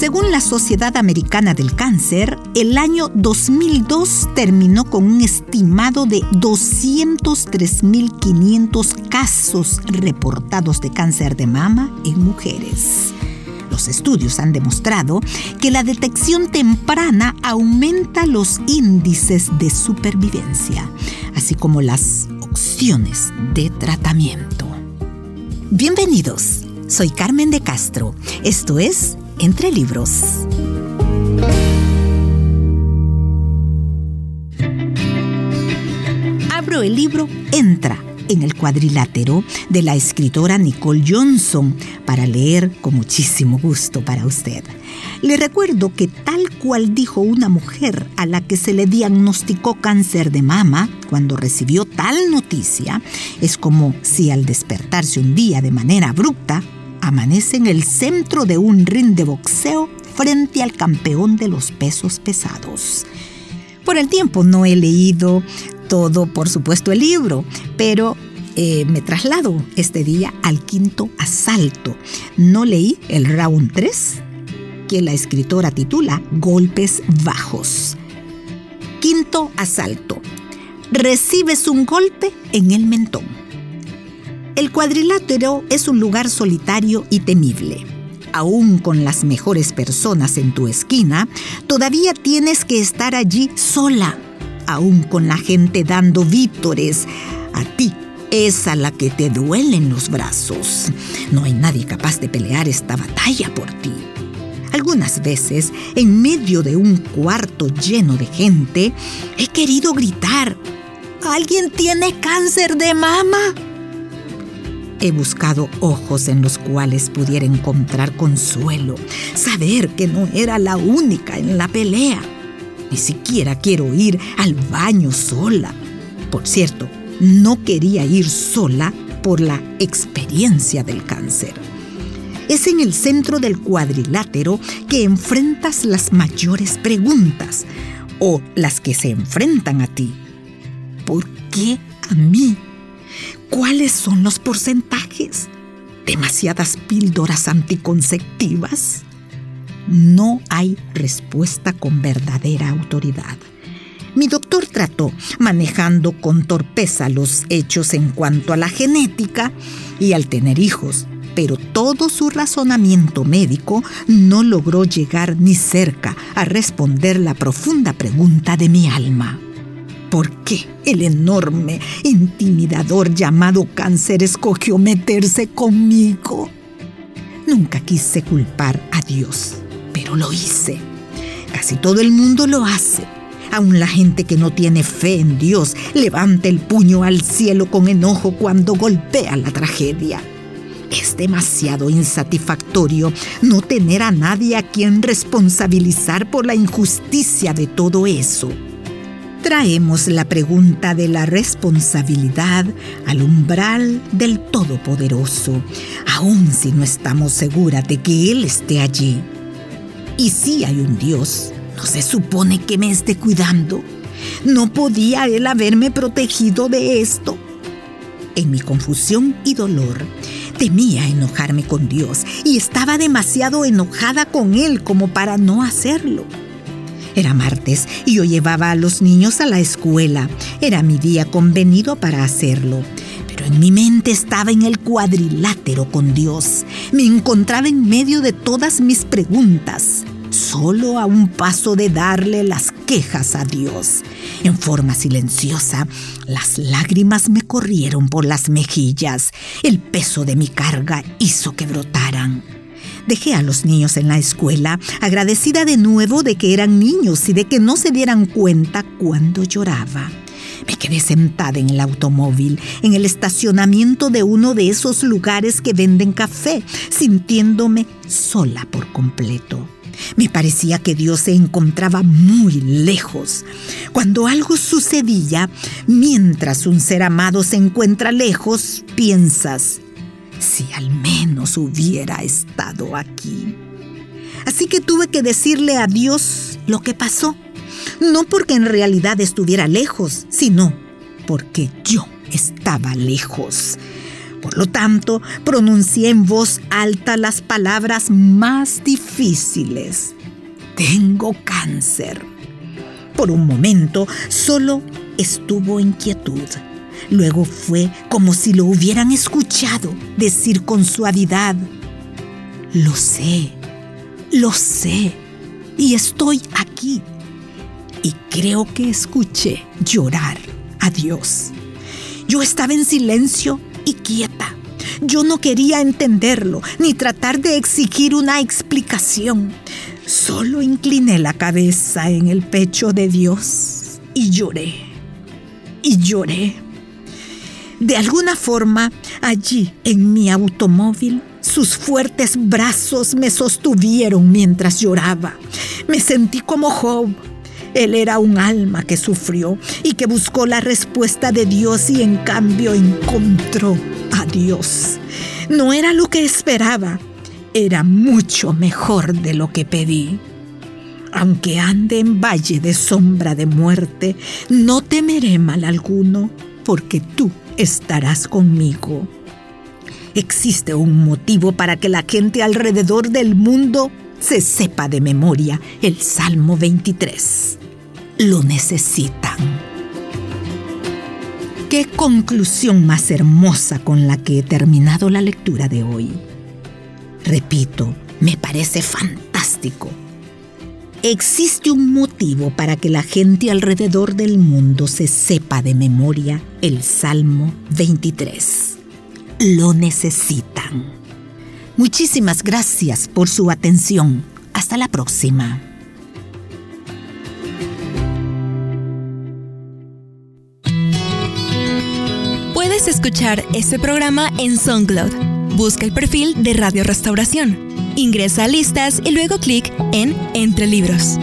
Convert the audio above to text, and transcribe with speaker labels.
Speaker 1: Según la Sociedad Americana del Cáncer, el año 2002 terminó con un estimado de 203.500 casos reportados de cáncer de mama en mujeres. Los estudios han demostrado que la detección temprana aumenta los índices de supervivencia, así como las opciones de tratamiento. Bienvenidos, soy Carmen de Castro. Esto es entre libros. Abro el libro Entra en el cuadrilátero de la escritora Nicole Johnson para leer con muchísimo gusto para usted. Le recuerdo que tal cual dijo una mujer a la que se le diagnosticó cáncer de mama cuando recibió tal noticia, es como si al despertarse un día de manera abrupta amanece en el centro de un ring de boxeo frente al campeón de los pesos pesados. Por el tiempo no he leído todo, por supuesto, el libro, pero eh, me traslado este día al quinto asalto. No leí el round 3, que la escritora titula Golpes Bajos. Quinto asalto. Recibes un golpe en el mentón. El cuadrilátero es un lugar solitario y temible. Aún con las mejores personas en tu esquina, todavía tienes que estar allí sola. Aún con la gente dando vítores, a ti es a la que te duelen los brazos. No hay nadie capaz de pelear esta batalla por ti. Algunas veces, en medio de un cuarto lleno de gente, he querido gritar, ¿alguien tiene cáncer de mama? He buscado ojos en los cuales pudiera encontrar consuelo, saber que no era la única en la pelea. Ni siquiera quiero ir al baño sola. Por cierto, no quería ir sola por la experiencia del cáncer. Es en el centro del cuadrilátero que enfrentas las mayores preguntas o las que se enfrentan a ti. ¿Por qué a mí? ¿Cuáles son los porcentajes? ¿Demasiadas píldoras anticonceptivas? No hay respuesta con verdadera autoridad. Mi doctor trató, manejando con torpeza los hechos en cuanto a la genética y al tener hijos, pero todo su razonamiento médico no logró llegar ni cerca a responder la profunda pregunta de mi alma. ¿Por qué el enorme, intimidador llamado cáncer escogió meterse conmigo? Nunca quise culpar a Dios, pero lo hice. Casi todo el mundo lo hace. Aun la gente que no tiene fe en Dios levanta el puño al cielo con enojo cuando golpea la tragedia. Es demasiado insatisfactorio no tener a nadie a quien responsabilizar por la injusticia de todo eso traemos la pregunta de la responsabilidad al umbral del Todopoderoso, aun si no estamos seguras de que Él esté allí. Y si hay un Dios, ¿no se supone que me esté cuidando? ¿No podía Él haberme protegido de esto? En mi confusión y dolor, temía enojarme con Dios y estaba demasiado enojada con Él como para no hacerlo. Era martes y yo llevaba a los niños a la escuela. Era mi día convenido para hacerlo. Pero en mi mente estaba en el cuadrilátero con Dios. Me encontraba en medio de todas mis preguntas, solo a un paso de darle las quejas a Dios. En forma silenciosa, las lágrimas me corrieron por las mejillas. El peso de mi carga hizo que brotaran. Dejé a los niños en la escuela, agradecida de nuevo de que eran niños y de que no se dieran cuenta cuando lloraba. Me quedé sentada en el automóvil, en el estacionamiento de uno de esos lugares que venden café, sintiéndome sola por completo. Me parecía que Dios se encontraba muy lejos. Cuando algo sucedía, mientras un ser amado se encuentra lejos, piensas, si al menos hubiera estado aquí. Así que tuve que decirle a Dios lo que pasó. No porque en realidad estuviera lejos, sino porque yo estaba lejos. Por lo tanto, pronuncié en voz alta las palabras más difíciles. Tengo cáncer. Por un momento solo estuvo en quietud. Luego fue como si lo hubieran escuchado decir con suavidad, lo sé, lo sé, y estoy aquí. Y creo que escuché llorar a Dios. Yo estaba en silencio y quieta. Yo no quería entenderlo ni tratar de exigir una explicación. Solo incliné la cabeza en el pecho de Dios y lloré. Y lloré. De alguna forma, allí en mi automóvil, sus fuertes brazos me sostuvieron mientras lloraba. Me sentí como Job. Él era un alma que sufrió y que buscó la respuesta de Dios y en cambio encontró a Dios. No era lo que esperaba, era mucho mejor de lo que pedí. Aunque ande en valle de sombra de muerte, no temeré mal alguno, porque tú estarás conmigo. Existe un motivo para que la gente alrededor del mundo se sepa de memoria el Salmo 23. Lo necesitan. Qué conclusión más hermosa con la que he terminado la lectura de hoy. Repito, me parece fantástico Existe un motivo para que la gente alrededor del mundo se sepa de memoria el Salmo 23. Lo necesitan. Muchísimas gracias por su atención. Hasta la próxima.
Speaker 2: Puedes escuchar este programa en SoundCloud. Busca el perfil de Radio Restauración Ingresa a listas y luego clic en Entre Libros.